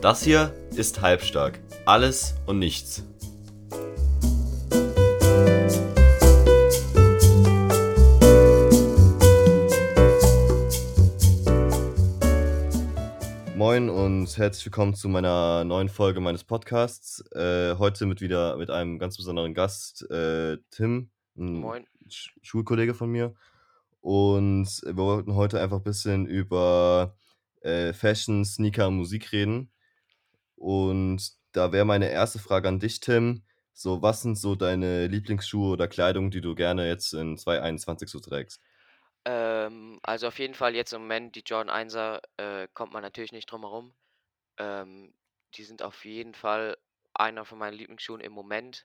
Das hier ist Halbstark. Alles und nichts. Moin und herzlich willkommen zu meiner neuen Folge meines Podcasts. Äh, heute mit wieder mit einem ganz besonderen Gast, äh, Tim, ein Moin. Sch Schulkollege von mir. Und wir wollten heute einfach ein bisschen über äh, Fashion, Sneaker und Musik reden. Und da wäre meine erste Frage an dich, Tim. So, was sind so deine Lieblingsschuhe oder Kleidung, die du gerne jetzt in 2021 so trägst? Ähm, also auf jeden Fall jetzt im Moment die Jordan 1er, äh, kommt man natürlich nicht drum herum. Ähm, die sind auf jeden Fall einer von meinen Lieblingsschuhen im Moment.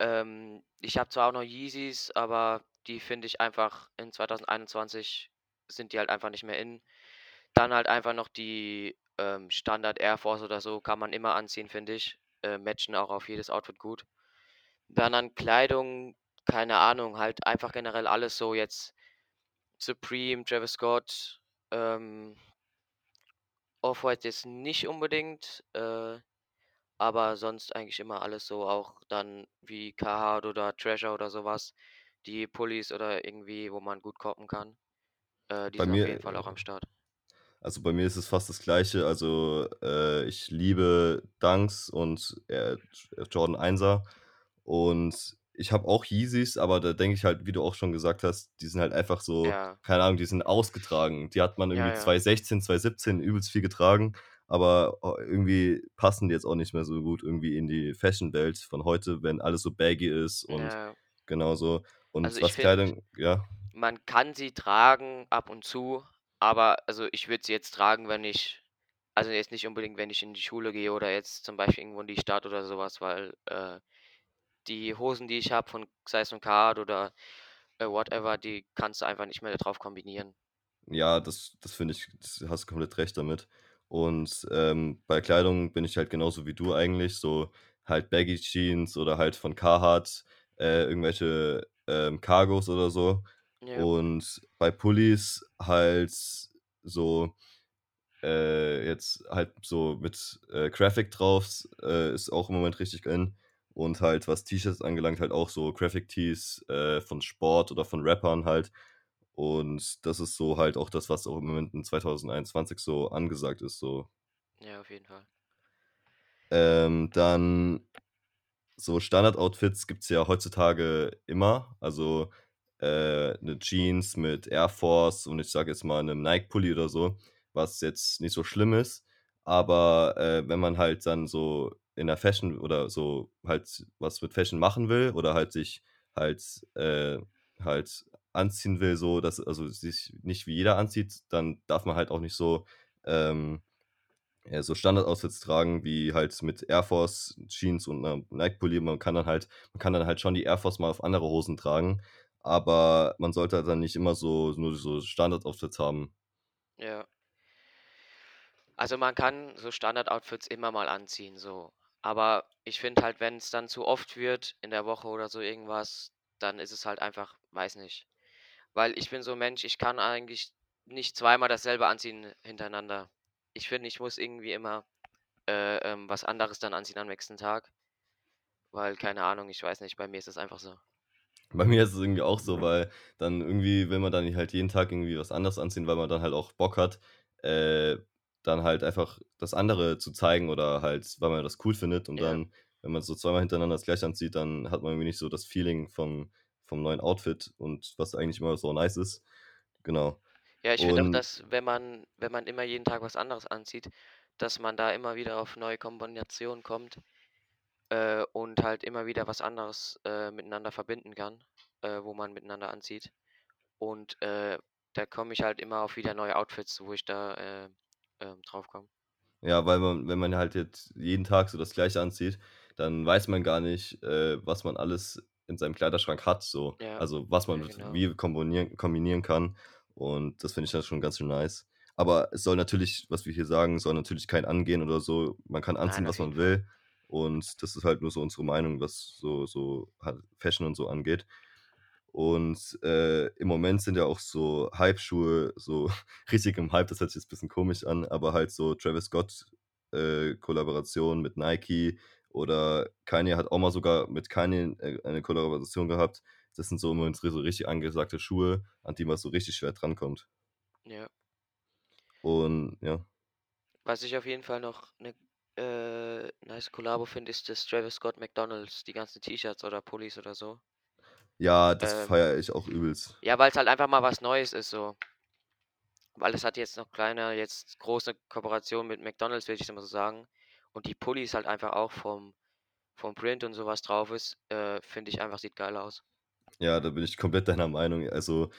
Ähm, ich habe zwar auch noch Yeezys, aber die finde ich einfach in 2021 sind die halt einfach nicht mehr in. Dann halt einfach noch die ähm, Standard Air Force oder so, kann man immer anziehen, finde ich. Äh, matchen auch auf jedes Outfit gut. Dann an Kleidung, keine Ahnung, halt einfach generell alles so jetzt Supreme, Travis Scott, ähm, Off-White jetzt nicht unbedingt, äh, aber sonst eigentlich immer alles so, auch dann wie Carhartt oder Treasure oder sowas, die Pullis oder irgendwie, wo man gut koppen kann. Äh, die Bei sind auf mir, jeden Fall auch am Start. Also bei mir ist es fast das Gleiche. Also äh, ich liebe Dunks und äh, Jordan 1er. Und ich habe auch Yeezys, aber da denke ich halt, wie du auch schon gesagt hast, die sind halt einfach so, Ja, keine Ahnung, die sind ausgetragen. Die hat man ja, irgendwie ja, 2016, 2017 übelst viel getragen, aber oh, irgendwie passen die jetzt auch nicht mehr so gut irgendwie in die Fashion-Welt von heute, wenn alles so baggy ist und ja. genauso. Also Und ich was finde, Kleidung, ja, man kann sie tragen ab und zu, aber also ich würde sie jetzt tragen, wenn ich, also jetzt nicht unbedingt, wenn ich in die Schule gehe oder jetzt zum Beispiel irgendwo in die Stadt oder sowas, weil äh, die Hosen, die ich habe von Zeiss und Card oder äh, whatever, die kannst du einfach nicht mehr drauf kombinieren. Ja, das das finde ich das hast du komplett recht damit. Und, ähm, bei Kleidung bin ich halt genauso wie du eigentlich, so halt Baggy Jeans oder halt von Carhartt, äh, irgendwelche, ähm, Cargos oder so. Ja, Und bei Pullis halt so, äh, jetzt halt so mit, äh, Graphic drauf, äh, ist auch im Moment richtig in. Und halt, was T-Shirts angelangt, halt auch so Graphic Tees, äh, von Sport oder von Rappern halt. Und das ist so halt auch das, was auch im Moment in 2021 so angesagt ist, so. ja, auf jeden Fall. Ähm, dann so Standard-Outfits gibt's ja heutzutage immer. Also, äh, 'ne Jeans mit Air Force und ich sage jetzt mal 'nem Nike-Pulli oder so, was jetzt nicht so schlimm ist. Aber, äh, wenn man halt dann so in der Fashion oder so halt was mit Fashion machen will oder halt sich halt äh, halt anziehen will, so dass also sich nicht wie jeder anzieht, dann darf man halt auch nicht so, ähm ja, so Standard-Outfits tragen, wie halt mit Air Force Jeans und 'ner Nike-Pulli. Man kann dann halt man kann dann halt schon die Air Force mal auf andere Hosen tragen, aber man sollte halt dann nicht immer so nur so Standard-Outfits haben. Ja. Also man kann so Standard-Outfits immer mal anziehen, so. Aber ich finde halt, wenn es dann zu oft wird in der Woche oder so irgendwas, dann ist es halt einfach, weiß nicht. Weil ich bin so 'n Mensch, ich kann eigentlich nicht zweimal dasselbe anziehen hintereinander. Ich finde, ich muss irgendwie immer, äh, ähm, was anderes dann anziehen am nächsten Tag, weil keine Ahnung, ich weiß nicht, bei mir ist es einfach so. Bei mir ist es irgendwie auch so, weil dann irgendwie will man dann halt jeden Tag irgendwie was anderes anziehen, weil man dann halt auch Bock hat, äh, dann halt einfach das andere zu zeigen oder halt, weil man das cool findet und Ja. dann, wenn man so zweimal hintereinander das Gleiche anzieht, dann hat man irgendwie nicht so das Feeling vom vom neuen Outfit und was eigentlich immer so nice ist. Genau. Ja, ich finde auch, Und dass wenn man wenn man immer jeden Tag was anderes anzieht, dass man da immer wieder auf neue Kombinationen kommt, äh, und halt immer wieder was anderes, äh, miteinander verbinden kann, äh, wo man miteinander anzieht. Und, äh, da komme ich halt immer auf wieder neue Outfits, wo ich da, äh, ähm, drauf komme. Ja, weil man wenn man halt jetzt jeden Tag so das Gleiche anzieht, dann weiß man gar nicht, äh, was man alles in seinem Kleiderschrank hat so. Ja, Also, was man ja, genau. wie kombinieren kombinieren kann und das finde ich dann schon ganz schön nice. Aber es soll natürlich, was wir hier sagen, soll natürlich kein Angehen oder so. Man kann Nein, anziehen, auf was man will und das ist halt nur so unsere Meinung, was so so Fashion und so angeht. Und, äh, im Moment sind ja auch so Hype-Schuhe so richtig im Hype, das hört sich jetzt bisschen komisch an, aber halt so Travis Scott äh, Kollaboration mit Nike oder Kanye hat auch mal sogar mit Kanye, äh, eine Kollaboration gehabt. Das sind so im Moment so richtig angesagte Schuhe, an die man so richtig schwer drankommt. Ja. Und ja. Was ich auf jeden Fall noch 'ne, äh, nice Kollabo finde, ist das Travis Scott McDonald's, die ganzen T-Shirts oder Pullis oder so. Ja, das Ähm, feiere ich auch übelst. ja, weil's halt einfach mal was Neues ist so. Weil es hat jetzt noch keine jetzt große Kooperation mit McDonald's, würde ich mal so sagen. Und die Pullis halt einfach auch vom vom Print und so was drauf ist, äh, finde ich einfach sieht geil aus. Ja, da bin ich komplett deiner Meinung. Also,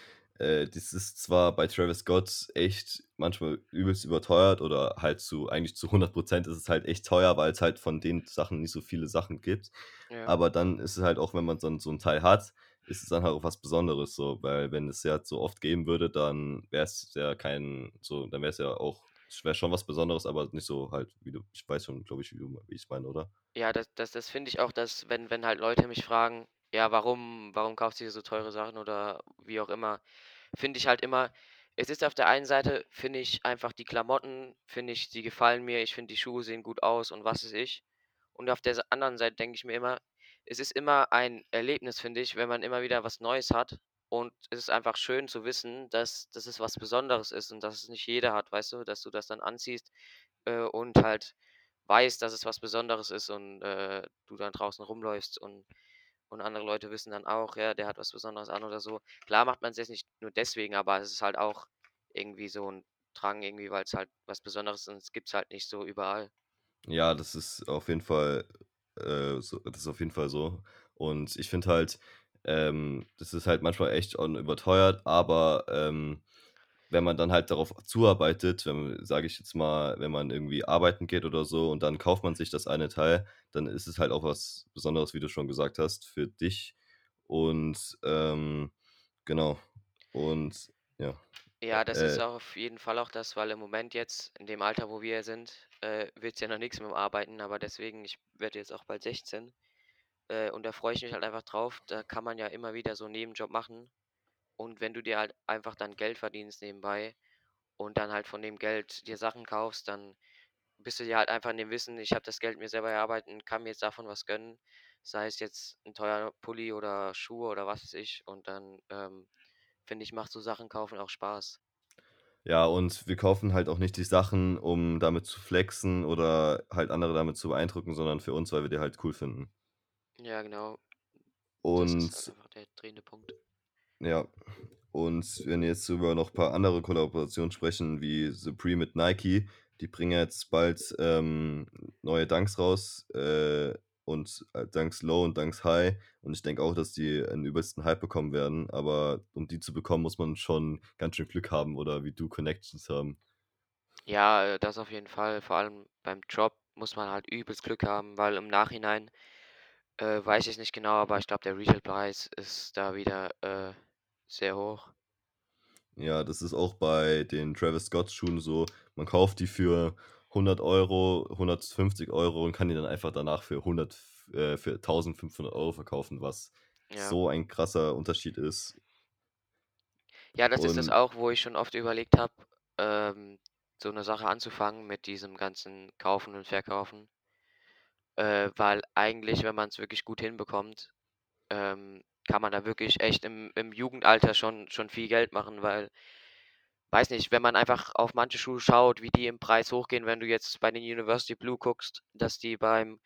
äh, das ist zwar bei Travis Scott echt manchmal übelst überteuert oder halt zu eigentlich zu 100% ist es halt echt teuer, weil's halt von den Sachen nicht so viele Sachen gibt. Ja. Aber dann ist es halt auch, wenn man dann so 'n Teil hat, ist es dann halt auch was Besonderes so, weil wenn es ja so oft geben würde, dann wär's ja kein so dann wär's ja auch wäre schon was Besonderes, aber nicht so halt, wie du ich weiß schon, glaube ich, wie du wie ich's meine, oder? Ja, das das das finde ich auch, dass wenn wenn halt Leute mich fragen: „Ja, warum warum kaufst du dir so teure Sachen?“ oder wie auch immer, finde ich halt immer es ist auf der einen Seite finde ich einfach die Klamotten finde ich, die gefallen mir. Ich finde, die Schuhe sehen gut aus und was weiß ich. Und auf der anderen Seite denke ich mir immer, es ist immer ein Erlebnis, finde ich, wenn man immer wieder was Neues hat. Und es ist einfach schön zu wissen, dass dass es was Besonderes ist und dass es nicht jeder hat, weißt du? Dass du das dann anziehst, äh, und halt weißt, dass es was Besonderes ist und, äh, du dann draußen rumläufst und und andere Leute wissen dann auch, ja, der hat was Besonderes an oder so. Klar macht man's jetzt nicht nur deswegen, aber es ist halt auch irgendwie so 'n Drang irgendwie, weil's halt was Besonderes ist und das gibt's halt nicht so überall. Ja, das ist auf jeden Fall, äh, so das ist auf jeden Fall so. Und ich finde halt, ähm, das ist halt manchmal echt überteuert, aber, ähm, wenn man dann halt darauf zuarbeitet, wenn sage ich jetzt mal, wenn man irgendwie arbeiten geht oder so und dann kauft man sich das eine Teil, dann ist es halt auch was Besonderes, wie du schon gesagt hast, für dich. Und, ähm, genau. Und ja, Ja, das ist äh auf jeden Fall auch das, weil im Moment jetzt in dem Alter, wo wir sind, äh, wird's ja noch nix mit'm Arbeiten, aber deswegen ich werde jetzt auch bald 16, äh, und da freue ich mich halt einfach drauf. Da kann man ja immer wieder so 'n Nebenjob machen. Und wenn du dir halt einfach dann Geld verdienst nebenbei und dann halt von dem Geld dir Sachen kaufst, dann bist du dir halt einfach in dem Wissen: „Ich habe das Geld mir selber erarbeiten und kann mir jetzt davon was gönnen“, sei es jetzt 'n teurer Pulli oder Schuhe oder was weiß ich. Und dann, ähm, finde ich, macht so Sachen kaufen auch Spaß. Ja, und wir kaufen halt auch nicht die Sachen, um damit zu flexen oder halt andere damit zu beeindrucken, sondern für uns, weil wir die halt cool finden. Ja, genau. Das ist halt Und einfach der drehende Punkt. Ja. Und wenn jetzt über noch paar andere Kollaborationen sprechen, wie Supreme mit Nike, die bringen jetzt bald, ähm, neue Dunks raus, äh, und, äh, Dunks Low und Dunks High. Und ich denke auch, dass die einen übelsten Hype bekommen werden, aber um die zu bekommen, muss man schon ganz schön Glück haben oder wie du Connections haben. Ja, äh, das auf jeden Fall. Vor allem beim Drop muss man halt übelst Glück haben, weil im Nachhinein, äh, weiß ich's nicht genau, aber ich glaube, der Retailpreis ist da wieder, äh, sehr hoch. Ja, das ist auch bei den Travis-Scott-Schuhen so. Man kauft die für 100 €, 150 € und kann die dann einfach danach für 100 f äh, für 1.500 € verkaufen, was Ja. so ein krasser Unterschied ist. Ja, das ist es Und auch, wo ich schon oft überlegt habe, ähm, so 'ne Sache anzufangen mit diesem ganzen Kaufen und Verkaufen. Äh, weil eigentlich, wenn man's wirklich gut hinbekommt, ähm, kann man da wirklich echt im im Jugendalter schon schon viel Geld machen, weil weiß nicht, wenn man einfach auf manche Schuhe schaut, wie die im Preis hochgehen, wenn du jetzt bei den University Blue guckst, dass die beim,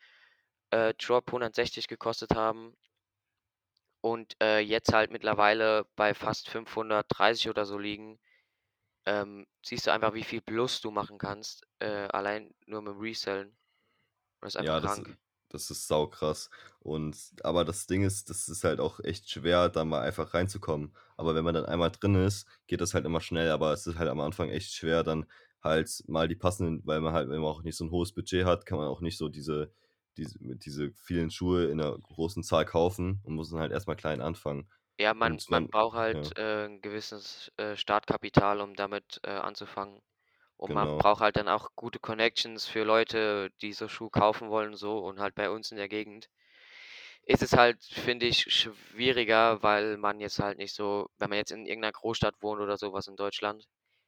äh, Drop 160 gekostet haben und, äh, jetzt halt mittlerweile bei fast 530 oder so liegen, ähm, siehst du einfach, wie viel Plus du machen kannst, äh, allein nur mit'm Resellen. Das ist einfach Ja, krank. das ist saukrass. Und aber das Ding ist, das ist halt auch echt schwer, da mal einfach reinzukommen. Aber wenn man dann einmal drin ist, geht das halt immer schnell, aber es ist halt am Anfang echt schwer, dann halt mal die passenden weil man halt wenn man auch nicht so 'n hohes Budget hat, kann man auch nicht so diese diese diese vielen Schuhe in 'ner großen Zahl kaufen und muss dann halt erst mal klein anfangen. Ja, man Und man wenn braucht ja. halt, äh, 'n gewisses, äh, Startkapital, um damit, äh, anzufangen. Und man Genau. braucht halt dann auch gute Connections für Leute, die so Schuhe kaufen wollen so. Und halt bei uns in der Gegend ist es halt, finde ich, schwieriger, weil man jetzt halt nicht so wenn man jetzt in irgend 'ner Großstadt wohnt oder so was in Deutschland,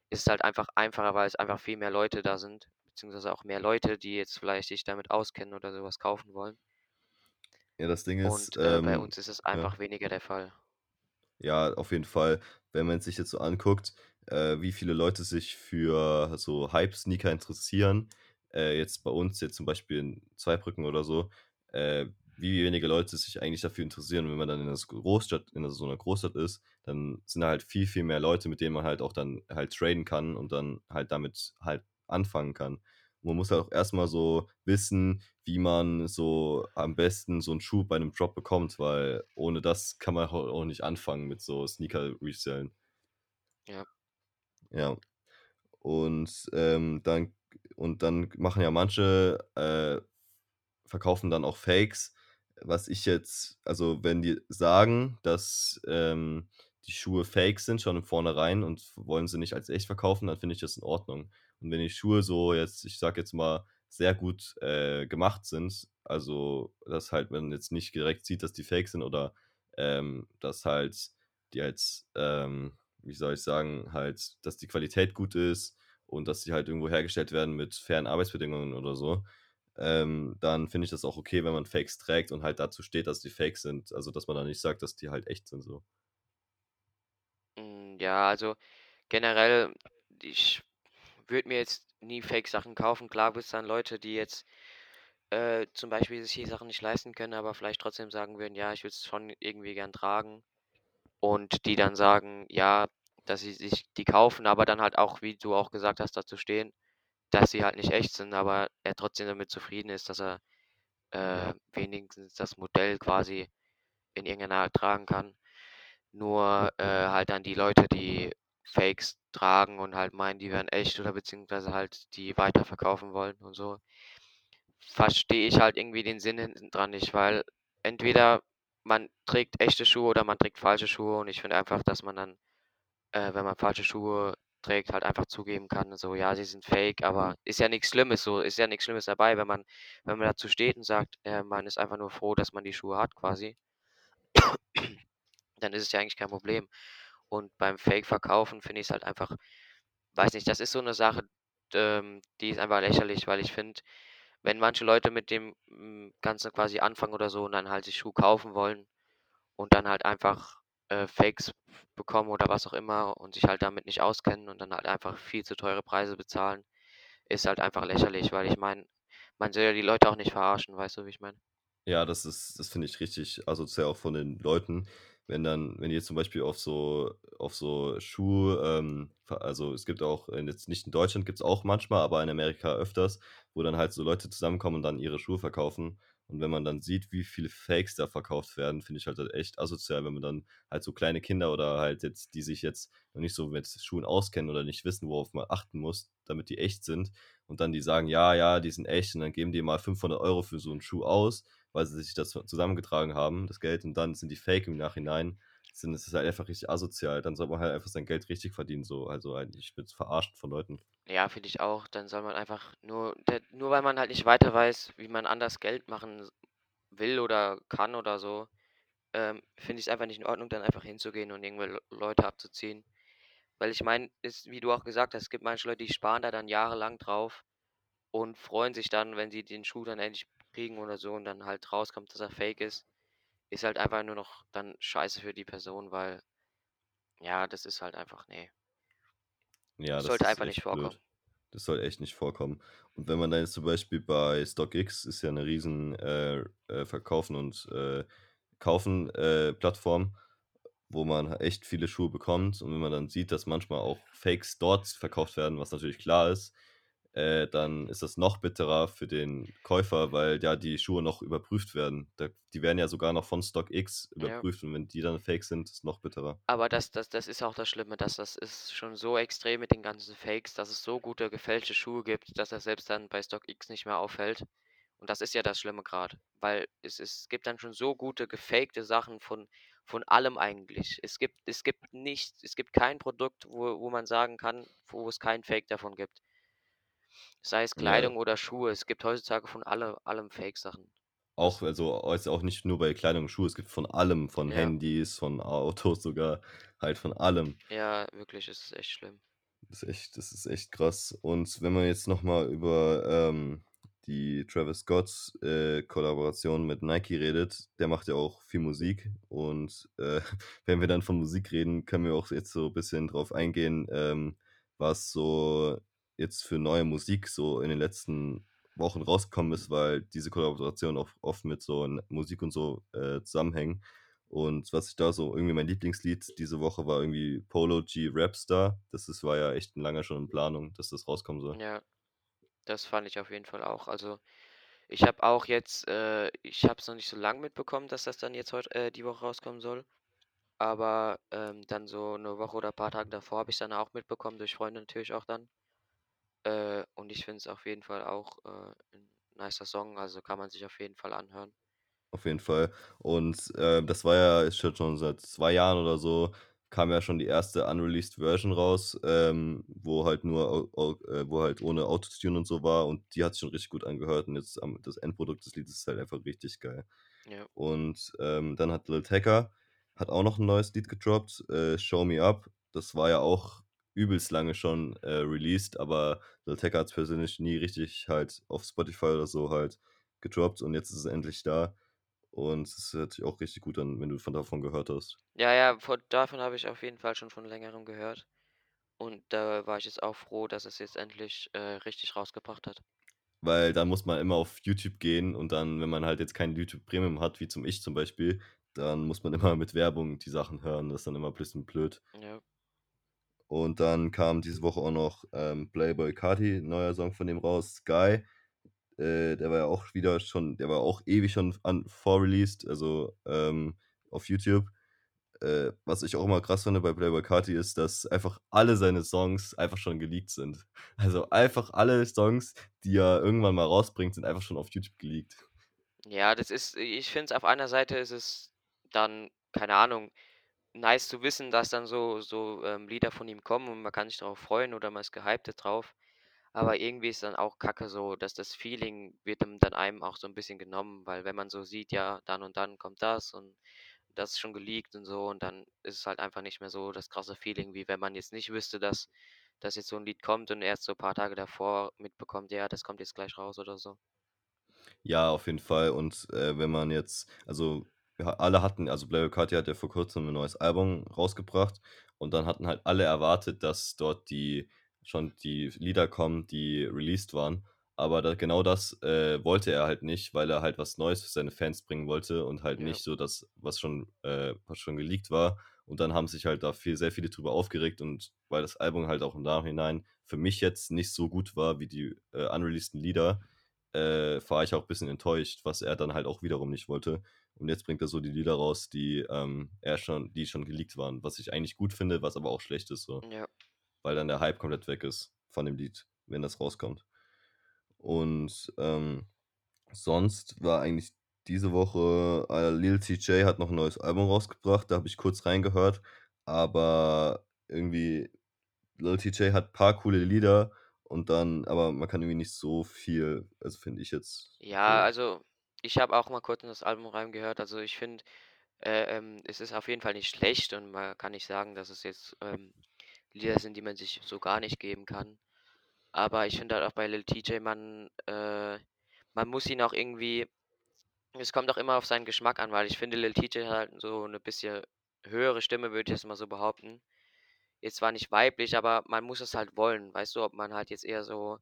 ist es halt einfach einfacher, weil es einfach viel mehr Leute da sind, beziehungsweise auch mehr Leute, die jetzt vielleicht sich damit auskennen oder so was kaufen wollen. Ja, das Ding ist, Und, äh, bei ähm uns ist es ja. einfach weniger der Fall. Ja, auf jeden Fall. Wenn man sich jetzt so anguckt, äh, wie viele Leute sich für so Hype-Sneaker interessieren, äh, jetzt bei uns jetzt zum Beispiel in Zweibrücken oder so, äh, wie wenige Leute sich eigentlich dafür interessieren. Wenn man dann in 'ner s Großstadt in so 'ner Großstadt ist, dann sind da halt viel, viel mehr Leute, mit denen man halt auch dann halt traden kann und dann halt damit halt anfangen kann. Man muss halt auch erst mal so wissen, wie man so am besten so 'n Schuh bei 'nem Drop bekommt, weil ohne das kann man auch nicht anfangen mit so Sneaker-Resellen. Ja. Ja. Und, ähm, dann und dann machen ja manche, äh, verkaufen dann auch Fakes, was ich jetzt also, wenn die sagen, dass, ähm, die Schuhe Fake sind schon im Vornherein und wollen sie nicht als echt verkaufen, dann finde ich das in Ordnung. Und wenn die Schuhe so jetzt, ich sage jetzt mal, sehr gut, äh, gemacht sind, also, dass halt man jetzt nicht direkt sieht, dass die Fake sind oder, ähm, dass halt die jetzt, ähm, wie soll ich sagen, halt dass die Qualität gut ist und dass die halt irgendwo hergestellt werden mit fairen Arbeitsbedingungen oder so, ähm, dann finde ich das auch okay, wenn man Fakes trägt und halt dazu steht, dass die Fake sind. Also, dass man da nicht sagt, dass die halt echt sind so. Hm, ja, also, generell, ich würde mir jetzt nie Fake-Sachen kaufen. Klar gibt's dann Leute, die jetzt, äh, zum Beispiel sich die Sachen nicht leisten können, aber vielleicht trotzdem sagen würden: „Ja, ich würde es schon irgendwie gern tragen.“ Und die dann sagen, ja, dass sie sich die kaufen, aber dann halt auch, wie du auch gesagt hast, dazu stehen, dass sie halt nicht echt sind, aber er trotzdem damit zufrieden ist, dass er, äh, wenigstens das Modell quasi in irgendeiner Art tragen kann. Nur, äh, halt dann die Leute, die Fakes tragen und halt meinen, die wären echt oder beziehungsweise halt die weiterverkaufen wollen und so verstehe ich halt irgendwie den Sinn hinten dran nicht, weil entweder man trägt echte Schuhe oder man trägt falsche Schuhe und ich finde einfach, dass man dann, äh, wenn man falsche Schuhe trägt, halt einfach zugeben kann, so: „Ja, sie sind Fake“, aber ist ja nix Schlimmes so, ist ja nix Schlimmes dabei, wenn man wenn man dazu steht und sagt, äh, man ist einfach nur froh, dass man die Schuhe hat quasi dann ist es ja eigentlich kein Problem. Und beim Fake-Verkaufen finde ich's halt einfach weiß nicht, das ist so 'ne Sache, ähm, die ist einfach lächerlich, weil ich finde, wenn manche Leute mit dem, hm, Ganzen quasi anfangen oder so und dann halt sich Schuhe kaufen wollen und dann halt einfach, äh, Fakes bekommen oder was auch immer und sich halt damit nicht auskennen und dann halt einfach viel zu teure Preise bezahlen, ist halt einfach lächerlich, weil ich meine, man soll ja die Leute auch nicht verarschen, weißt du, wie ich meine? Ja, das ist das finde ich richtig asozial auch von den Leuten, wenn dann wenn jetzt zum Beispiel auf so auf so Schuh ähm, also, es gibt auch in jetzt nicht in Deutschland gibt's auch manchmal, aber in Amerika öfters, wo dann halt so Leute zusammenkommen und dann ihre Schuhe verkaufen. Und wenn man dann sieht, wie viele Fakes da verkauft werden, finde ich halt echt asozial, wenn man dann halt so kleine Kinder oder halt jetzt die sich jetzt noch nicht so mit Schuhen auskennen oder nicht wissen, worauf man achten muss, damit die echt sind und dann die sagen: „Ja, ja, die sind echt.“ Und dann geben die mal 500 € für so 'n Schuh aus, weil sie sich das zusammengetragen haben, das Geld, und dann sind die Fake im Nachhinein. Sind das ist halt einfach richtig asozial. Dann soll man halt einfach sein Geld richtig verdienen so. Also, eigentlich wird's verarscht von Leuten. Ja, finde ich auch. Dann soll man einfach nur nur weil man halt nicht weiter weiß, wie man anders Geld machen will oder kann oder so, ähm, finde ich's einfach nicht in Ordnung, dann einfach hinzugehen und irgendwel Leute abzuziehen. Weil ich meine, wie du auch gesagt hast, es gibt manche Leute, die sparen da dann jahrelang drauf und freuen sich dann, wenn sie den Schuh dann endlich kriegen oder so und dann halt rauskommt, dass er Fake ist. Ist halt einfach nur noch dann scheiße für die Person, weil ja, das ist halt einfach ne. Ja, das Sollte ist einfach nicht vorkommen. blöd. Das soll echt nicht vorkommen. Und wenn man da jetzt zum Beispiel bei StockX ist ja 'ne riesen, äh, äh, Verkaufen und, äh, Kaufen, äh, Plattform, wo man echt viele Schuhe bekommt. Und wenn man dann sieht, dass manchmal auch Fakes dort verkauft werden, was natürlich klar ist, äh, dann ist das noch bitterer für den Käufer, weil ja die Schuhe noch überprüft werden. Da die werden ja sogar noch von StockX Ja. überprüft und wenn die dann Fake sind, ist noch bitterer. Aber das das das ist auch das Schlimme, dass das ist schon so extrem mit den ganzen Fakes, dass es so gute gefälschte Schuhe gibt, dass er selbst dann bei StockX nicht mehr auffällt. Und das ist ja das Schlimme grad, weil es es gibt dann schon so gute gefakte Sachen von von allem eigentlich. Es gibt es gibt nicht es gibt kein Produkt, wo wo man sagen kann, wo es kein Fake davon gibt. Sei es Ja. Kleidung oder Schuhe, es gibt heutzutage von alle allem Fake-Sachen. Auch also, jetzt auch nicht nur bei Kleidung und Schuhe, es gibt von allem, von Ja. Handys, von Autos sogar, halt von allem. Ja, wirklich, es ist echt schlimm. Das ist echt das ist echt krass. Und wenn man jetzt noch mal über, ähm, die Travis Scott, äh, Kollaboration mit Nike redet, der macht ja auch viel Musik und, äh, wenn wir dann von Musik reden, können wir auch jetzt so bisschen drauf eingehen, ähm, was so jetzt für neue Musik so in den letzten Wochen rausgekommen ist, weil diese Kollaboration auch oft mit so Musik und so, äh, zusammenhängen. Und was ich da so irgendwie mein Lieblingslied diese Woche war irgendwie Polo G Rapstar. Das ist war ja echt lange schon in Planung, dass das rauskommen soll. Ja, das fand ich auf jeden Fall auch. Also, ich habe auch jetzt äh, ich habe es noch nicht so lang mitbekommen, dass das dann jetzt heut äh, die Woche rauskommen soll. Aber, ähm, dann so 'ne Woche oder paar Tage davor habe ich's dann auch mitbekommen, durch Freunde natürlich auch dann. Äh, und ich finde es auf jeden Fall auch, äh, 'n nicer Song, also kann man sich auf jeden Fall anhören. Auf jeden Fall. Und, äh, das war ja ist schon seit 2 Jahren oder so kam ja schon die erste unreleased Version raus, ähm, wo halt nur au au äh, wo halt ohne Autotune und so war und die hat sich schon richtig gut angehört und jetzt am das Endprodukt des Liedes ist halt einfach richtig geil. Ja. Und, ähm, dann hat Lil Tecca hat auch noch 'n neues Lied gedroppt, äh, „Show Me Up“. Das war ja auch übelst lange schon, äh, released, aber Lil Tecca hat's persönlich nie richtig halt auf Spotify oder so halt gedroppt und jetzt ist es endlich da. Und es hört sich auch richtig gut an, wenn du von davon gehört hast. Ja, ja, von davon habe ich auf jeden Fall schon von Längerem gehört. Und da war ich jetzt auch froh, dass es jetzt endlich, äh, richtig rausgebracht hat. Weil da muss man immer auf YouTube gehen und dann, wenn man halt jetzt kein YouTube Premium hat, wie zum ich zum Beispiel, dann muss man immer mit Werbung die Sachen hören. Das ist dann immer bisschen blöd. Ja. Und dann kam diese Woche auch noch, ähm, Playboi Carti, neuer Song von dem raus, „Sky“. Äh, der war ja auch wieder schon der war auch ewig schon an vor-released, also, ähm, auf YouTube. Äh, was ich auch immer krass finde bei Playboi Carti ist, dass einfach alle seine Songs einfach schon geleakt sind. Also, einfach alle Songs, die er irgendwann mal rausbringt, sind einfach schon auf YouTube geleakt. Ja, das ist ich finde es auf einer Seite ist es dann, keine Ahnung, nice zu wissen, dass dann so so, ähm, Lieder von ihm kommen und man kann sich darauf freuen oder man ist gehypt drauf. Aber irgendwie ist dann auch Kacke so, dass das Feeling wird dann einem auch so 'n bisschen genommen, weil wenn man so sieht, ja, dann und dann kommt das und das ist schon geleakt und so und dann ist es halt einfach nicht mehr so das krasse Feeling, wie wenn man jetzt nicht wüsste, dass dass jetzt so 'n Lied kommt und erst so paar Tage davor mitbekommt: „Ja, das kommt jetzt gleich raus“, oder so. Ja, auf jeden Fall. Und, äh, wenn man jetzt also, ja, alle hatten also, Playboi Carti hat ja vor Kurzem 'n neues Album rausgebracht und dann hatten halt alle erwartet, dass dort die schon die Lieder kommen, die released waren. Aber da genau das, äh, wollte er halt nicht, weil er halt was Neues für seine Fans bringen wollte und halt Ja. nicht so das, was schon äh, was schon geleakt war. Und dann haben sich halt da viel sehr viele drüber aufgeregt und weil das Album halt auch im Nachhinein für mich jetzt nicht so gut war wie die, äh, unreleaseden Lieder, äh, war ich auch bisschen enttäuscht, was er dann halt auch wiederum nicht wollte. Und jetzt bringt er so die Lieder raus, die, ähm, er schon die schon geleakt waren, was ich eigentlich gut finde, was aber auch schlecht ist so. Ja. Weil dann der Hype komplett weg ist von dem Lied, wenn das rauskommt. Und, ähm, sonst war eigentlich diese Woche äh, Lil Tjay hat noch 'n neues Album rausgebracht, da habe ich kurz reingehört, aber irgendwie Lil Tjay hat paar coole Lieder und dann aber man kann irgendwie nicht so viel also, finde ich jetzt Ja, so also, ich habe auch mal kurz in das Album reingehört. Also, ich finde, äh, ähm, es ist auf jeden Fall nicht schlecht und man kann nicht sagen, dass es jetzt, ähm, Lieder sind, die man sich so gar nicht geben kann. Aber ich finde halt auch bei Lil Tjay, man äh, man muss ihn auch irgendwie es kommt auch immer auf seinen Geschmack an, weil ich finde, Lil Tjay hat halt so 'ne bisschen höhere Stimme, würde ich jetzt mal so behaupten. Jetzt zwar nicht weiblich, aber man muss es halt wollen, weißt du? Ob man halt jetzt eher so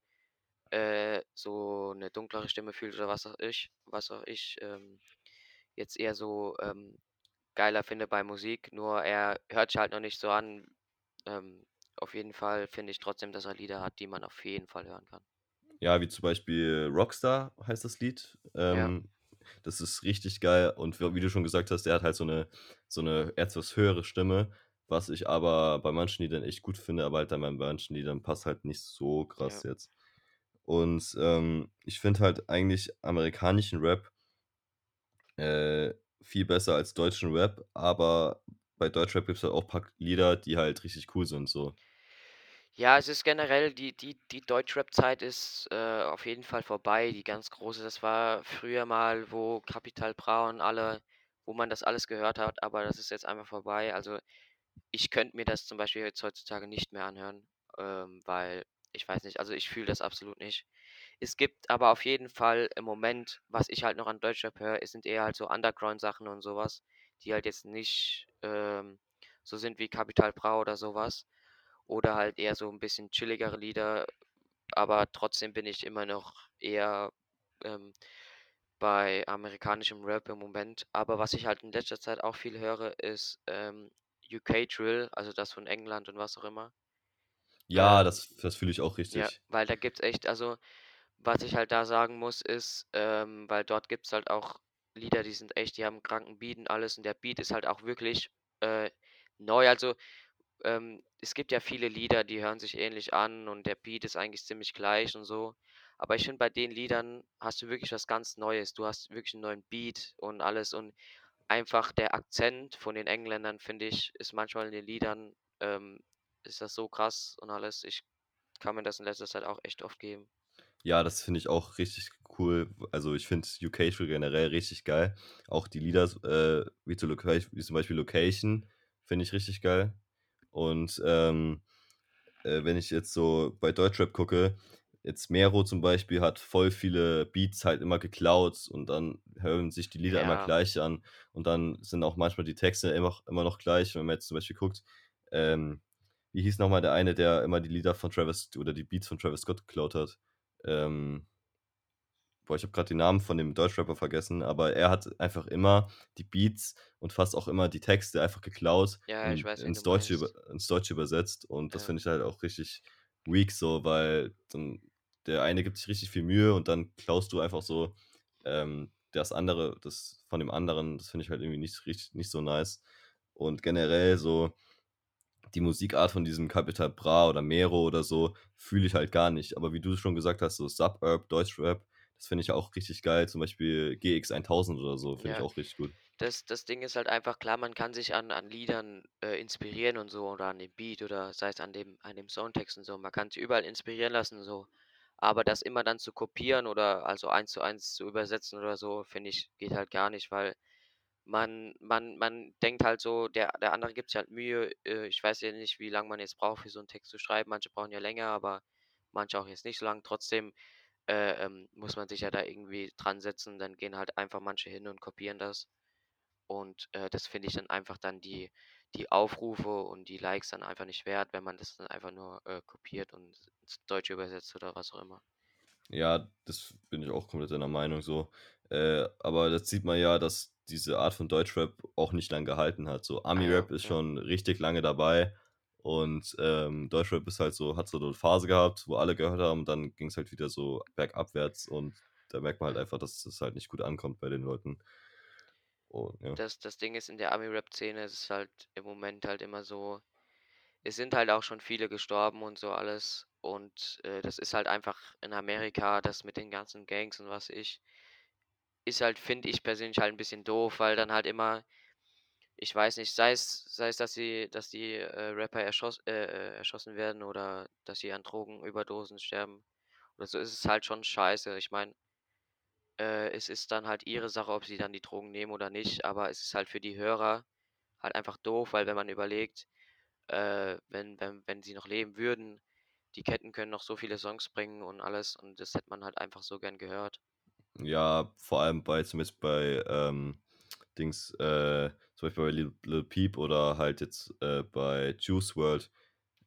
äh, so 'ne dunklere Stimme fühlt oder was auch ich was auch ich, ähm, jetzt eher so, ähm, geiler finde bei Musik, nur er hört sich halt noch nicht so an. Ähm, auf jeden Fall finde ich trotzdem, dass er Lieder hat, die man auf jeden Fall hören kann. Ja, wie zum Beispiel „Rockstar“ heißt das Lied. Ja. Ähm, das ist richtig geil und wie du schon gesagt hast, der hat halt so 'ne so 'ne etwas höhere Stimme, was ich aber bei manchen Liedern echt gut finde, aber halt dann bei manchen Liedern passt halt nicht so Ja. krass jetzt. Und, ähm, ich finde halt eigentlich amerikanischen Rap äh, viel besser als deutschen Rap, aber bei Deutschrap gibt's halt auch paar k Lieder, die halt richtig cool sind so. Ja, es ist generell die die die Deutschrap-Zeit ist, äh, auf jeden Fall vorbei, die ganz große. Das war früher mal, wo Capital Bra und alle wo man das alles gehört hat, aber das ist jetzt einfach vorbei. Also, ich könnte mir das zum Beispiel jetzt heutzutage nicht mehr anhören. ähm, weil ich weiß nicht, also ich fühle das absolut nicht. Es gibt aber auf jeden Fall im Moment, was ich halt noch an Deutschrap höre, es sind eher halt so Underground-Sachen und sowas, die halt jetzt nicht ähm, so sind wie Capital Bra oder sowas. Oder halt eher so ein bisschen chilligere Lieder, aber trotzdem bin ich immer noch eher ähm, bei amerikanischem Rap im Moment. Aber was ich halt in letzter Zeit auch viel höre, ist ähm, UK Drill, also das von England und was auch immer. Ja, Ähm, das das fühle ich auch ja, richtig. weil da gibt's echt, also was ich halt da sagen muss, ist, ähm, weil dort gibt's halt auch Lieder, die sind echt, die haben kranken Beat und alles und der Beat ist halt auch wirklich äh, neu. Also ähm, es gibt ja viele Lieder, die hören sich ähnlich an und der Beat ist eigentlich ziemlich gleich und so. Aber ich finde, bei den Liedern hast du wirklich was ganz Neues. Du hast wirklich 'n neuen Beat und alles und einfach der Akzent von den Engländern, finde ich, ist manchmal in den Liedern, ähm ist das so krass und alles. Ich kann mir das in letzter Zeit auch echt oft geben. Ja, das finde ich auch richtig cool. Also, ich finde UK Drill generell richtig geil. Auch die Lieder, äh, wie zu wie zum Beispiel „Location“ finde ich richtig geil. Und, ähm, äh, wenn ich jetzt so bei Deutschrap gucke, jetzt Mero zum Beispiel hat voll viele Beats halt immer geklaut und dann hören sich die Lieder immer Ja, gleich an und dann sind auch manchmal die Texte immer immer noch gleich. Wenn man jetzt zum Beispiel guckt, ähm, wie hieß noch mal der eine, der immer die Lieder von Travis oder die Beats von Travis Scott geklaut hat? Ähm boah, ich habe grad den Namen von dem Deutschrapper vergessen, aber er hat einfach immer die Beats und fast auch immer die Texte einfach geklaut ja, und weiß, ins Deutsche über ins Deutsche übersetzt und das Ja, finde ich halt auch richtig weak so, weil dann der eine gibt sich richtig viel Mühe und dann klaust du einfach so, ähm, das andere das von dem anderen. Das finde ich halt irgendwie nicht richtig nicht so nice. Und generell so die Musikart von diesem Capital Bra oder Mero oder so fühle ich halt gar nicht. Aber wie du schon gesagt hast, so Suburb, Deutschrap, das finde ich auch richtig geil. Zum Beispiel GX1000 oder so, finde ich ja. auch richtig gut. Das das Ding ist halt einfach, klar, man kann sich an an Liedern, äh, inspirieren und so oder an dem Beat oder sei es an dem an dem Songtext und so. Man kann sich überall inspirieren lassen so. Aber das immer dann zu kopieren oder also eins zu eins zu übersetzen oder so, finde ich, geht halt gar nicht, weil man man man denkt halt so, der der andere gibt sich halt Mühe. Äh, ich weiß ja nicht, wie lange man jetzt braucht, für so 'n Text zu schreiben. Manche brauchen ja länger, aber manche auch jetzt nicht so lang. Trotzdem, äh, ähm, muss man sich ja da irgendwie dran setzen. Dann gehen halt einfach manche hin und kopieren das. Und, äh, das finde ich dann einfach dann die die Aufrufe und die Likes dann einfach nicht wert, wenn man das dann einfach nur, äh, kopiert und ins Deutsche übersetzt oder was auch immer. Ja, das bin ich auch komplett deiner Meinung so. Äh, aber das sieht man ja, dass diese Art von Deutschrap auch nicht lang gehalten hat. So Ah Ami-Rap ist ja, schon richtig lange dabei und, ähm, Deutschrap ist halt so hat so 'ne Phase gehabt, wo alle gehört haben, dann ging's halt wieder so bergabwärts und da merkt man halt einfach, dass das halt nicht gut ankommt bei den Leuten. Und ja. Das das Ding ist, in der Ami-Rap-Szene ist es halt im Moment halt immer so es sind halt auch schon viele gestorben und so alles und, äh, das ist halt einfach in Amerika, das mit den ganzen Gangs und was ich ist halt, finde ich persönlich halt 'n bisschen doof, weil dann halt immer Ich weiß nicht, sei es sei es, dass sie dass die, äh, Rapper erschoss äh, äh, erschossen werden oder dass sie an Drogenüberdosen sterben oder so, ist es halt schon scheiße. Ich meine, äh, es ist dann halt ihre Sache, ob sie dann die Drogen nehmen oder nicht, aber es ist halt für die Hörer halt einfach doof, weil wenn man überlegt, äh, wenn wenn wenn sie noch leben würden, die Ketten können noch so viele Songs bringen und alles und das hätte man halt einfach so gern gehört. Ja, vor allem bei zumindest bei, ähm, Dings, äh, zum Beispiel bei Lil Lil Peep oder halt jetzt, äh, bei Juice WRLD,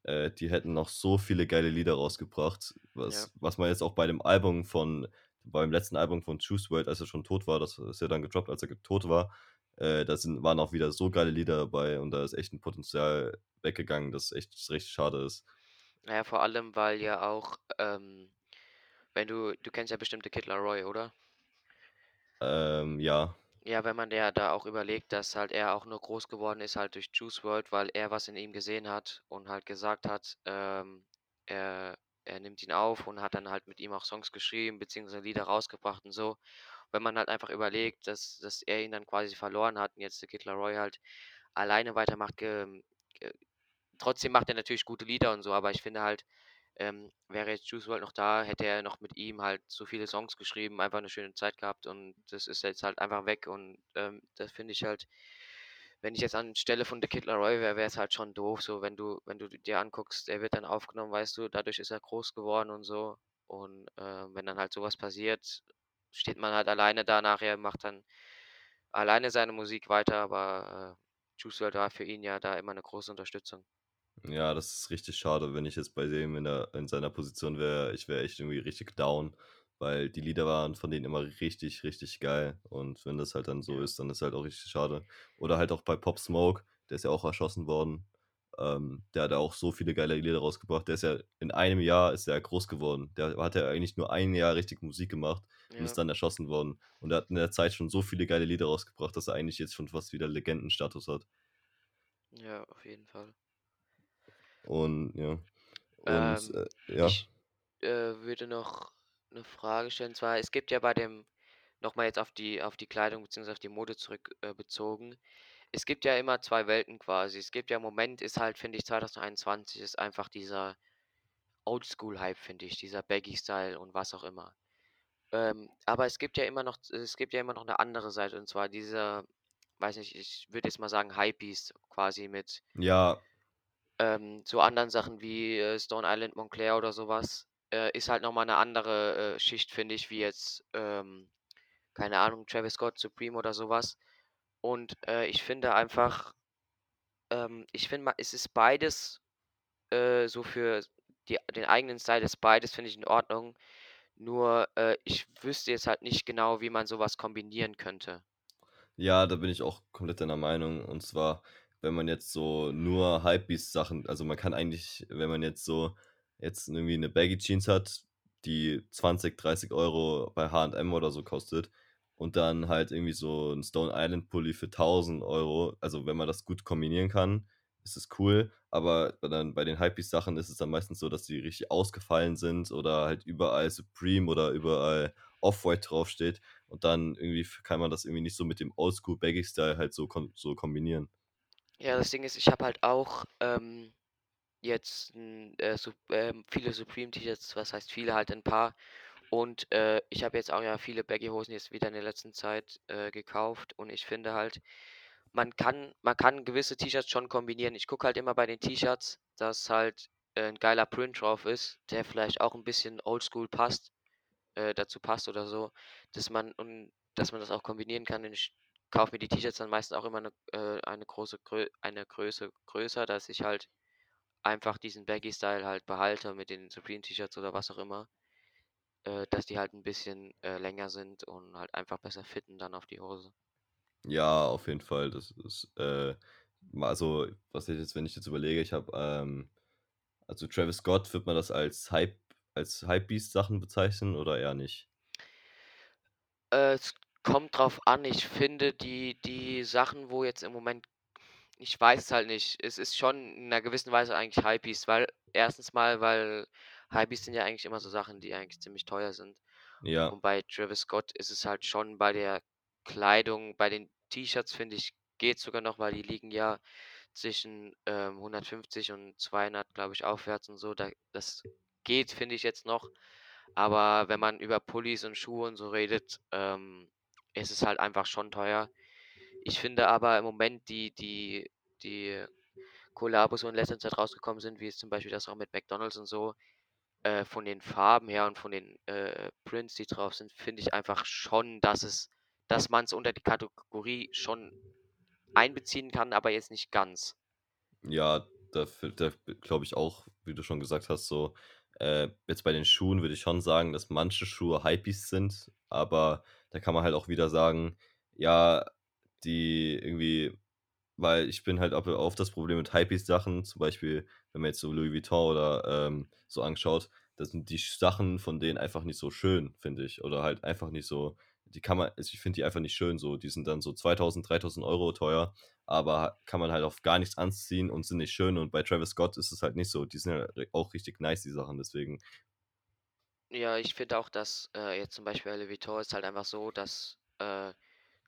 äh, die hätten noch so viele geile Lieder rausgebracht, Ja. was was man jetzt auch bei dem Album von beim letzten Album von Juice WRLD, als er schon tot war, das ist ja dann gedroppt, als er tot war, äh, da sind waren auch wieder so geile Lieder dabei und da ist echt 'n Potenzial weggegangen, das echt richtig schade ist. Na ja, vor allem, weil ja auch, ähm, wenn du du kennst ja bestimmt The Kid Laroi, oder? Ähm, ja. Ja, wenn man der da auch überlegt, dass halt er auch nur groß geworden ist halt durch Juice WRLD, weil er was in ihm gesehen hat und halt gesagt hat, ähm, er er nimmt ihn auf und hat dann halt mit ihm auch Songs geschrieben beziehungsweise Lieder rausgebracht und so. Wenn man halt einfach überlegt, dass dass er ihn dann quasi verloren hat und jetzt der Kid Laroi halt alleine weitermacht, ge ge trotzdem macht er natürlich gute Lieder und so, aber ich finde halt, ähm, wäre jetzt Juice WRLD noch da, hätte er noch mit ihm halt so viele Songs geschrieben, einfach 'ne schöne Zeit gehabt und das ist jetzt halt einfach weg und, ähm, das finde ich halt wenn ich jetzt anstelle von The Kid Laroi wäre, wäre es halt schon doof, so wenn du wenn du dir anguckst, er wird dann aufgenommen, weißt du, dadurch ist er groß geworden und so. Und, äh, wenn dann halt so was passiert, steht man halt alleine da nachher, macht dann alleine seine Musik weiter, aber, äh, Juice WRLD war für ihn ja da immer 'ne große Unterstützung. Ja, das ist richtig schade, wenn ich jetzt bei dem in der in seiner Position wäre. Ich wäre echt irgendwie richtig down, weil die Lieder waren von denen immer richtig, richtig geil. Und wenn das halt dann so ist, dann ist halt auch richtig schade. Oder halt auch bei Pop Smoke, der ist ja auch erschossen worden. Ähm, der hat ja auch so viele geile Lieder rausgebracht. Der ist ja in einem Jahr ist er groß geworden. Der hat ja eigentlich nur ein Jahr richtig Musik gemacht und Ja. ist dann erschossen worden. Und er hat in der Zeit schon so viele geile Lieder rausgebracht, dass er eigentlich jetzt schon fast wieder Legendenstatus hat. Ja, auf jeden Fall. Und ja. Und, Ähm, äh, ja. ich, äh, würde noch 'ne Frage stellen. Und zwar, es gibt ja bei dem noch mal jetzt auf die auf die Kleidung beziehungsweise auf die Mode zurück, äh, bezogen. Es gibt ja immer 2 Welten quasi. Es gibt ja im Moment ist halt, finde ich 2021 ist einfach dieser Oldschool-Hype, finde ich, dieser Baggy-Style und was auch immer. Ähm, aber es gibt ja immer noch es gibt ja immer noch 'ne andere Seite und zwar dieser, weiß nicht, ich würde jetzt mal sagen, Hypebeast quasi mit Ja. Ähm, so anderen Sachen wie, äh, Stone Island Moncler oder so was. Äh, ist halt noch mal 'ne andere, äh, Schicht, finde ich, wie jetzt, ähm, keine Ahnung, Travis Scott, Supreme oder so was. Und, äh, ich finde einfach ähm, ich finde mal, es ist beides, äh, so für die den eigenen Style ist beides, finde ich, in Ordnung. Nur, äh, ich wüsste jetzt halt nicht genau, wie man so was kombinieren könnte. Ja, da bin ich auch komplett deiner Meinung. Und zwar, wenn man jetzt so nur Hypebeast-Sachen also, man kann eigentlich, wenn man jetzt so jetzt irgendwie 'ne Baggy Jeans hat, die 20, 30 € bei H&M oder so kostet und dann halt irgendwie so 'n Stone Island Pulli für 1.000 €. Also, wenn man das gut kombinieren kann, ist es cool, aber dann bei den Hypebeast-Sachen ist es dann meistens so, dass die richtig ausgefallen sind oder halt überall Supreme oder überall Off-White draufsteht und dann irgendwie kann man das irgendwie nicht so mit dem Oldschool Baggy Style halt so kom so kombinieren. Ja, das Ding ist, ich habe halt auch, ähm, jetzt äh, Sup ähm, viele Supreme T-Shirts, was heißt viele, halt 'n paar. Und, äh, ich habe jetzt auch ja viele Baggy-Hosen jetzt wieder in der letzten Zeit, äh, gekauft und ich finde halt, man kann man kann gewisse T-Shirts schon kombinieren. Ich gucke halt immer bei den T-Shirts, dass halt, äh, 'n geiler Print drauf ist, der vielleicht auch 'n bisschen oldschool passt äh, dazu passt oder so, dass man und dass man das auch kombinieren kann. Und ich kaufe mir die T-Shirts dann meistens auch immer 'ne äh, eine große Grö eine Größe größer, dass ich halt einfach diesen Baggy-Style halt behalte mit den Supreme T-Shirts oder was auch immer. Äh, dass die halt 'n bisschen, äh, länger sind und halt einfach besser fitten dann auf die Hose. Ja, auf jeden Fall. Das ist, äh also, was ich jetzt wenn ich jetzt überlege, ich habe, ähm also, Travis Scott, würde man das als Hype als Hypebeast-Sachen bezeichnen oder eher nicht? Äh, es kommt drauf an. Ich finde die die Sachen, wo jetzt im Moment ich weiß es halt nicht. Es ist schon in 'ner gewissen Weise eigentlich Hypebeast, weil erstens mal, weil Hypebeast sind ja eigentlich immer so Sachen, die eigentlich ziemlich teuer sind. Ja. Und bei Travis Scott ist es halt schon bei der Kleidung bei den T-Shirts, finde ich, geht's sogar noch, weil die liegen ja zwischen, ähm, 150 und 200, glaube ich, aufwärts und so. Da das geht, finde ich jetzt noch. Aber wenn man über Pullis und Schuhe und so redet, ähm, ist es halt einfach schon teuer. Ich finde aber im Moment die die die Kollabos, wo in letzter Zeit rausgekommen sind, wie jetzt zum Beispiel das auch mit McDonald's und so, äh, von den Farben her und von den, äh, Prints, die drauf sind, finde ich einfach schon, dass es dass man's unter die Kategorie schon einbeziehen kann, aber jetzt nicht ganz. Ja, da da glaube ich auch, wie du schon gesagt hast, so, äh, jetzt bei den Schuhen würde ich schon sagen, dass manche Schuhe Hypebeast sind, aber da kann man halt auch wieder sagen, ja, die irgendwie weil ich bin halt oft das Problem mit Hypebeast-Sachen, zum Beispiel, wenn man jetzt so Louis Vuitton oder, ähm, so anschaut, da sind die Sachen von denen einfach nicht so schön, finde ich. Oder halt einfach nicht so die kann man also, ich finde die einfach nicht schön so. Die sind dann so 2.000, 3.000 € teuer, aber kann man halt auf gar nichts anziehen und sind nicht schön. Und bei Travis Scott ist es halt nicht so. Die sind ja auch richtig nice, die Sachen, deswegen. Ja, ich finde auch, dass, äh, jetzt zum Beispiel bei Louis Vuitton ist halt einfach so, dass, äh,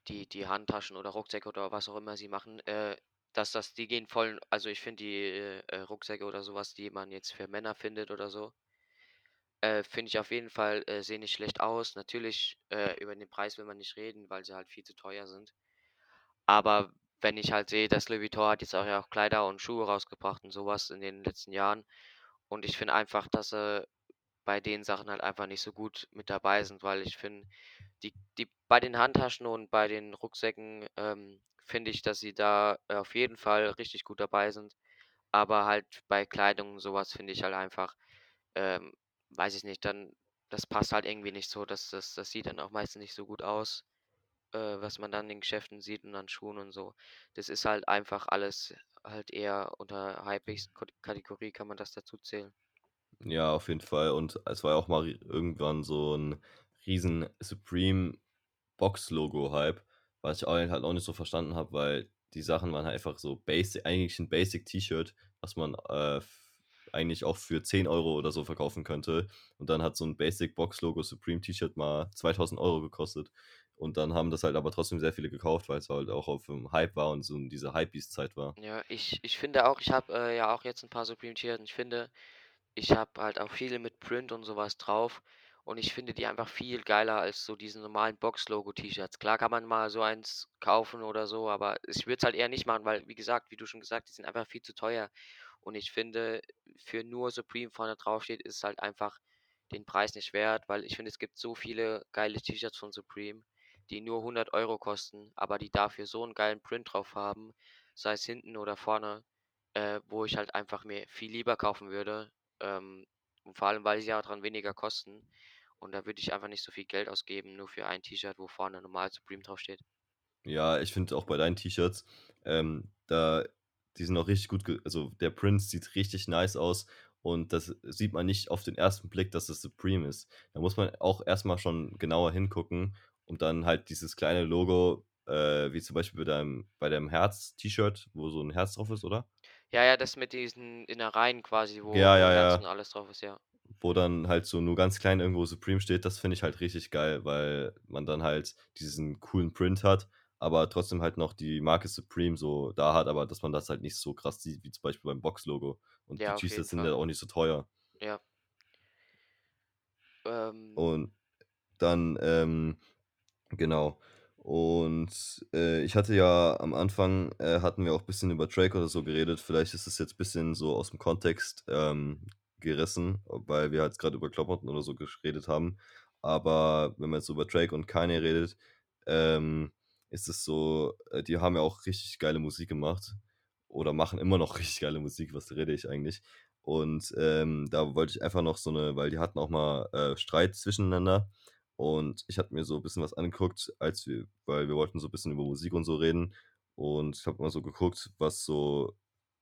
die die Handtaschen oder Rucksäcke oder was auch immer sie machen, äh, dass das die gehen voll also, ich finde die, äh, Rucksäcke oder so was, die man jetzt für Männer findet oder so äh, finde ich auf jeden Fall, äh, sehen nicht schlecht aus. Natürlich, äh, über den Preis will man nicht reden, weil sie halt viel zu teuer sind. Aber wenn ich halt sehe, dass Louis Vuitton hat jetzt auch ja auch Kleider und Schuhe rausgebracht und so was in den letzten Jahren. Und ich finde einfach, dass sie bei den Sachen halt einfach nicht so gut mit dabei sind, weil ich finde, die die bei den Handtaschen und bei den Rucksäcken, ähm, finde ich, dass sie da äh, auf jeden Fall richtig gut dabei sind. Aber halt bei Kleidung und so was finde ich halt einfach, ähm, weiß ich nicht, dann das passt halt irgendwie nicht so. Das das das sieht dann auch meistens nicht so gut aus, äh, was man dann in den Geschäften sieht und an Schuhen und so. Das ist halt einfach alles halt eher unter Kot Kategorie kann man das dazu zählen. Ja, auf jeden Fall. Und es war ja auch mal irgendwann so 'n riesen Supreme-Box-Logo-Hype, was ich halt auch nicht so verstanden habe, weil die Sachen waren halt einfach so basi eigentlich 'n Basic-T-Shirt, was man, äh, eigentlich auch für 10 Euro oder so verkaufen könnte. Und dann hat so 'n Basic-Box-Logo Supreme-T-Shirt mal 2.000 Euro gekostet. Und dann haben das halt aber trotzdem sehr viele gekauft, weil's halt auch auf'm Hype war und so in dieser Hypebeast-Zeit war. Ja, ich ich finde auch ich habe, äh, ja auch jetzt 'n paar Supreme-T-Shirts und ich finde, ich habe halt auch viele mit Print und so was drauf und ich finde die einfach viel geiler als so diese normalen Box-Logo-T-Shirts. Klar kann man mal so eins kaufen oder so, aber ich würde es halt eher nicht machen, weil, wie gesagt, wie du schon gesagt, die sind einfach viel zu teuer. Und ich finde, für nur Supreme vorne draufsteht, ist es halt einfach den Preis nicht wert, weil ich finde, es gibt so viele geile T-Shirts von Supreme, die nur 100 Euro kosten, aber die dafür so 'n geilen Print drauf haben, sei es hinten oder vorne, äh, wo ich halt einfach mir viel lieber kaufen würde, ähm, und vor allem, weil sie ja dran weniger kosten. Und da würde ich einfach nicht so viel Geld ausgeben, nur für ein T-Shirt, wo vorne normal Supreme draufsteht. Ja, ich finde auch bei deinen T-Shirts, ähm, da die sind auch richtig gut also, der Print sieht richtig nice aus und das sieht man nicht auf den ersten Blick, dass das Supreme ist. Da muss man auch erst mal schon genauer hingucken und dann halt dieses kleine Logo, äh, wie zum Beispiel bei deinem bei deinem Herz-T-Shirt, wo so 'n Herz drauf ist, oder? Ja, ja, das mit diesen Innereien quasi, wo Ja, ja, Herz und ja. alles drauf ist, ja. Wo dann halt so nur ganz klein irgendwo Supreme steht, das finde ich halt richtig geil, weil man dann halt diesen coolen Print hat, aber trotzdem halt noch die Marke Supreme so da hat, aber dass man das halt nicht so krass sieht wie zum Beispiel beim Box-Logo. Und die Ja, auf jeden T-Shirts sind Fall. ja auch nicht so teuer. Ja. Ähm Und dann, ähm genau. Und, äh, ich hatte ja am Anfang, äh, hatten wir auch bisschen über Drake oder so geredet. Vielleicht ist es jetzt bisschen so aus'm Kontext, ähm, gerissen, weil wir jetzt grad über Klamotten oder so gesch redet haben. Aber wenn man jetzt über Drake und Kanye redet, ähm, ist es so, äh, die haben ja auch richtig geile Musik gemacht oder machen immer noch richtig geile Musik, was rede ich eigentlich? Und, ähm, da wollte ich einfach noch so 'ne weil die hatten auch mal, äh, Streit zwischeneinander und ich hatte mir so bisschen was angeguckt, als wir weil wir wollten so bisschen über Musik und so reden und ich habe mal so geguckt, was so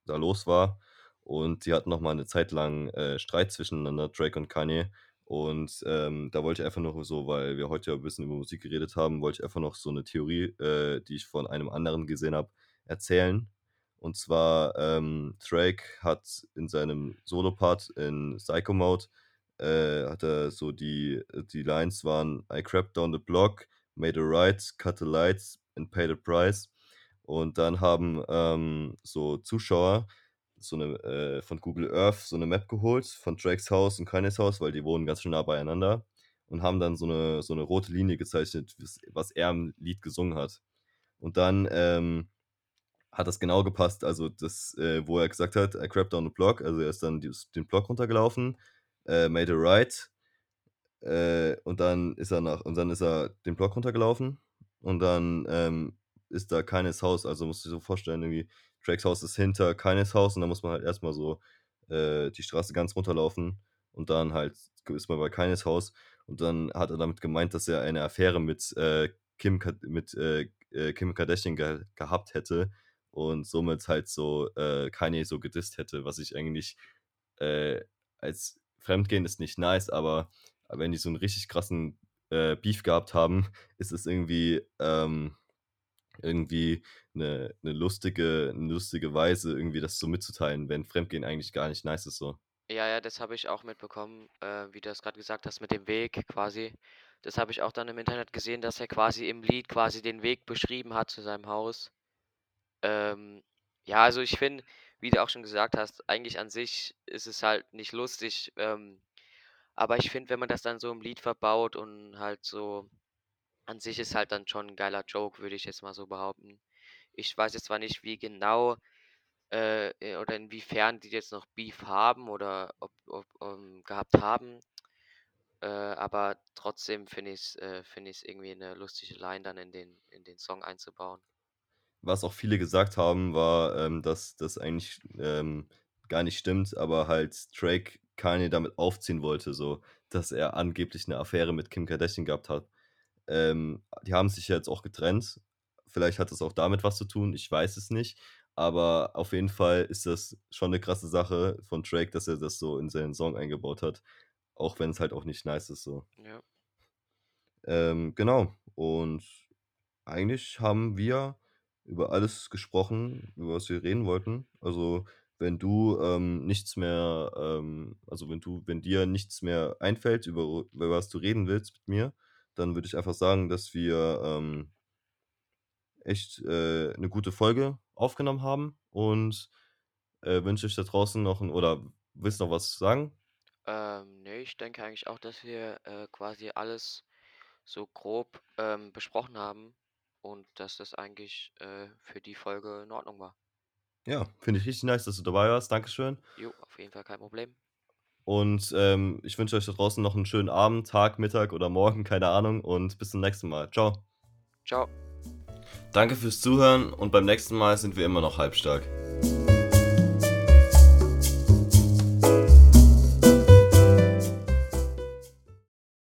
da los war. Und die hatten noch mal 'ne Zeit lang, äh, Streit zwischeneinander, Drake und Kanye. Und, ähm, da wollte ich einfach noch so, weil wir heute ja 'n bisschen über Musik geredet haben, wollte ich einfach noch so 'ne Theorie, äh, die ich von einem anderen gesehen habe, erzählen. Und zwar, ähm, Drake hat in seinem Solopart in Sicko Mode, äh, hat er so die die Lines waren: „I crept down the block, made a right, cut the lights and paid a price.“ Und dann haben, ähm, so Zuschauer so 'ne äh, von Google Earth so 'ne Map geholt von Drakes Haus und Kanyes Haus, weil die wohnen ganz schön nah beieinander und haben dann so 'ne so 'ne rote Linie gezeichnet, was er im Lied gesungen hat. Und dann, ähm, hat das genau gepasst. Also, das, äh, wo er gesagt hat: „I crept down the block“, also, er ist dann dieses den Block runtergelaufen, äh, made a right, äh, und dann ist er nach und dann ist er den Block runtergelaufen und dann, ähm, ist da Kanyes Haus. Also, musst du dir so vorstellen, irgendwie Drakes Haus ist hinter Kanyes Haus und dann muss man halt erst mal so, äh, die Straße ganz runterlaufen und dann halt ist man bei Kanyes Haus. Und dann hat er damit gemeint, dass er eine Affäre mit, äh, Kim mit, äh, äh, Kim Kardashian ge gehabt hätte und somit halt so, äh, Kanye so gedisst hätte, was ich eigentlich, äh, als Fremdgehen ist nicht nice, aber wenn die so 'n richtig krassen, äh, Beef gehabt haben, ist es irgendwie, ähm irgendwie 'ne 'ne lustige 'ne lustige Weise, irgendwie das so mitzuteilen, wenn Fremdgehen eigentlich gar nicht nice ist so. Ja, ja, das habe ich auch mitbekommen, äh, wie du das grad gesagt hast mit dem Weg quasi. Das habe ich auch dann im Internet gesehen, dass er quasi im Lied quasi den Weg beschrieben hat zu seinem Haus. Ähm, ja, also, ich finde, wie du auch schon gesagt hast, eigentlich an sich ist es halt nicht lustig, ähm, aber ich finde, wenn man das dann so im Lied verbaut und halt so an sich ist halt dann schon 'n geiler Joke, würde ich jetzt mal so behaupten. Ich weiß jetzt zwar nicht, wie genau, äh, äh, oder inwiefern die jetzt noch Beef haben oder ob ob, ähm gehabt haben. Äh, aber trotzdem finde ich's äh, finde ich's irgendwie 'ne lustige Line dann in den in den Song einzubauen. Was auch viele gesagt haben, war, ähm, dass das eigentlich, ähm, gar nicht stimmt, aber halt Drake Kanye damit aufziehen wollte so, dass er angeblich 'ne Affäre mit Kim Kardashian gehabt hat. Ähm, die haben sich ja jetzt auch getrennt. Vielleicht hat das auch damit was zu tun, ich weiß es nicht. Aber auf jeden Fall ist das schon 'ne krasse Sache von Drake, dass er das so in seinen Song eingebaut hat, auch wenn's halt auch nicht nice ist so. Ja. Ähm, genau. Und eigentlich haben wir über alles gesprochen, über was wir reden wollten. Also, wenn du, ähm, nichts mehr, ähm also, wenn du wenn dir nichts mehr einfällt, über über was du reden willst mit mir, dann würde ich einfach sagen, dass wir, ähm echt, äh, 'ne gute Folge aufgenommen haben und, äh, wünsche euch da draußen noch 'n oder willst du noch was sagen? Ähm, ne, ich denke eigentlich auch, dass wir, äh, quasi alles so grob, ähm, besprochen haben und dass das eigentlich, äh, für die Folge in Ordnung war. Ja, finde ich richtig nice, dass du dabei warst. Dankeschön. Jo, auf jeden Fall kein Problem. Und, ähm, ich wünsche euch da draußen noch 'n schönen Abend, Tag, Mittag oder Morgen, keine Ahnung und bis zum nächsten Mal. Tschau. Tschau. Danke fürs Zuhören und beim nächsten Mal sind wir immer noch halbstark.